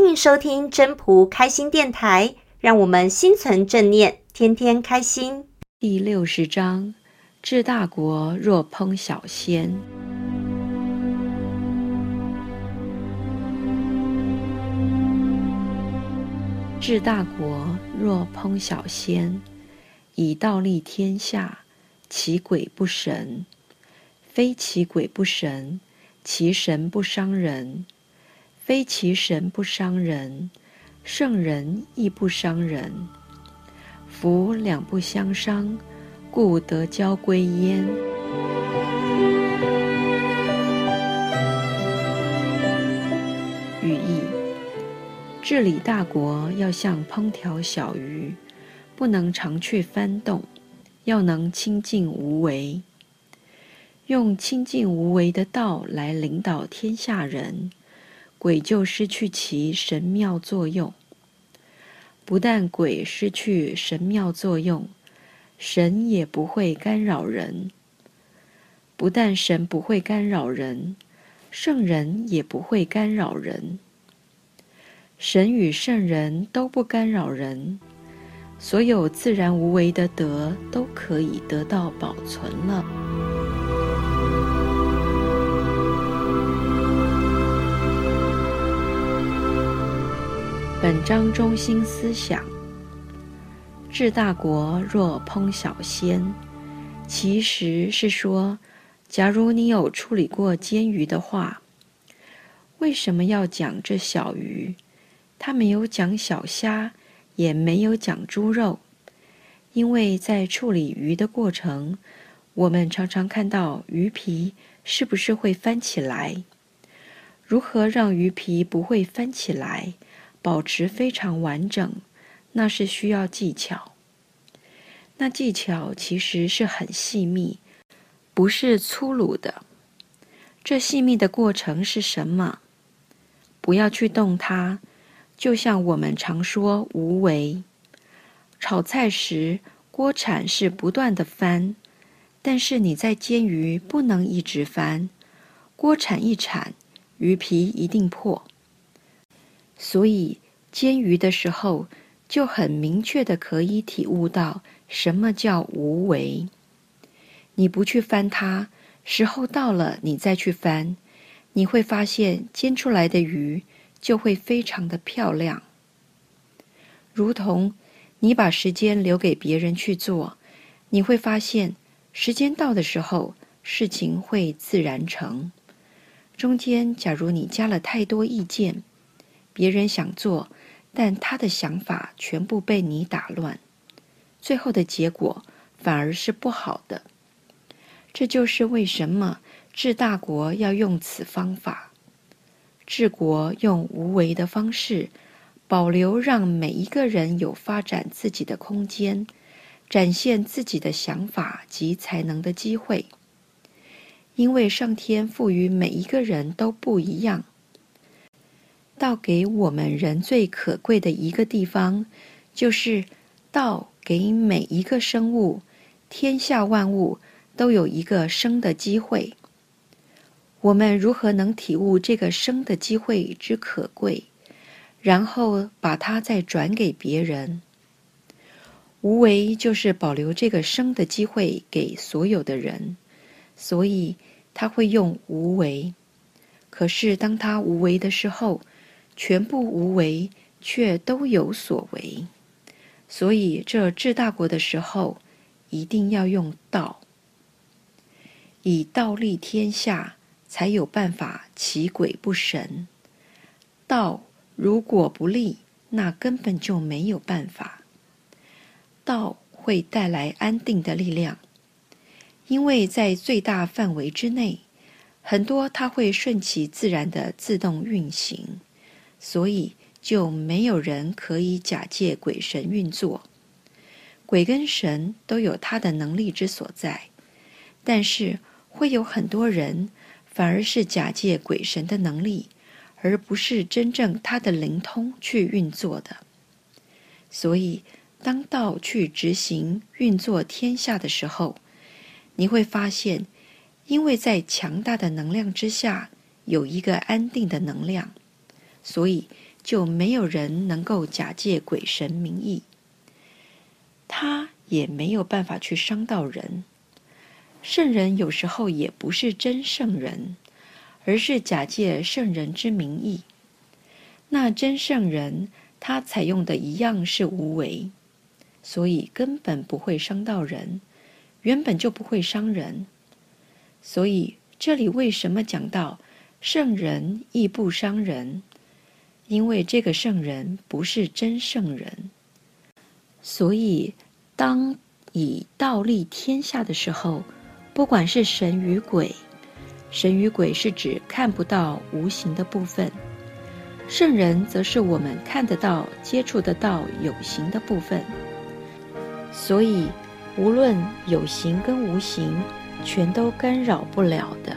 欢迎收听真仆开心电台，让我们心存正念，天天开心。第六十章：治大国若烹小鲜。治大国若烹小鲜，以道立天下，其鬼不神。非其鬼不神，其神不伤人；非其神不伤人，圣人亦不伤人。夫两不相伤，故得交归焉。语义：治理大国要像烹调小鱼，不能常去翻动，要能清静无为。用清净无为的道来领导天下人，鬼就失去其神妙作用。不但鬼失去神妙作用，神也不会干扰人。不但神不会干扰人，圣人也不会干扰人。神与圣人都不干扰人，所有自然无为的德都可以得到保存了。本章中心思想：治大国若烹小鲜，其实是说，假如你有处理过煎鱼的话，为什么要讲这小鱼？他没有讲小虾，也没有讲猪肉，因为在处理鱼的过程，我们常常看到鱼皮是不是会翻起来？如何让鱼皮不会翻起来？保持非常完整，那是需要技巧。那技巧其实是很细密，不是粗鲁的。这细密的过程是什么？不要去动它，就像我们常说无为。炒菜时，锅铲是不断的翻，但是你在煎鱼不能一直翻，锅铲一铲，鱼皮一定破。所以煎鱼的时候，就很明确的可以体悟到什么叫无为。你不去翻它，时候到了你再去翻，你会发现煎出来的鱼就会非常的漂亮。如同你把时间留给别人去做，你会发现时间到的时候，事情会自然成。中间假如你加了太多意见，别人想做，但他的想法全部被你打乱，最后的结果反而是不好的。这就是为什么治大国要用此方法。治国用无为的方式，保留让每一个人有发展自己的空间，展现自己的想法及才能的机会。因为上天赋予每一个人都不一样。道给我们人最可贵的一个地方，就是道给每一个生物，天下万物都有一个生的机会。我们如何能体悟这个生的机会之可贵，然后把它再转给别人？无为就是保留这个生的机会给所有的人，所以他会用无为。可是当他无为的时候，全部无为，却都有所为，所以这治大国的时候，一定要用道，以道立天下，才有办法其鬼不神。道如果不立，那根本就没有办法。道会带来安定的力量，因为在最大范围之内，很多它会顺其自然的自动运行。所以就没有人可以假借鬼神运作。鬼跟神都有他的能力之所在，但是会有很多人反而是假借鬼神的能力，而不是真正他的灵通去运作的。所以，当道去执行运作天下的时候，你会发现，因为在强大的能量之下，有一个安定的能量。所以就没有人能够假借鬼神名义，他也没有办法去伤到人。圣人有时候也不是真圣人，而是假借圣人之名义。那真圣人，他采用的一样是无为，所以根本不会伤到人，原本就不会伤人。所以这里为什么讲到圣人亦不伤人？因为这个圣人不是真圣人，所以当以道立天下的时候，不管是神与鬼，神与鬼是指看不到无形的部分，圣人则是我们看得到、接触得到有形的部分。所以无论有形跟无形，全都干扰不了的。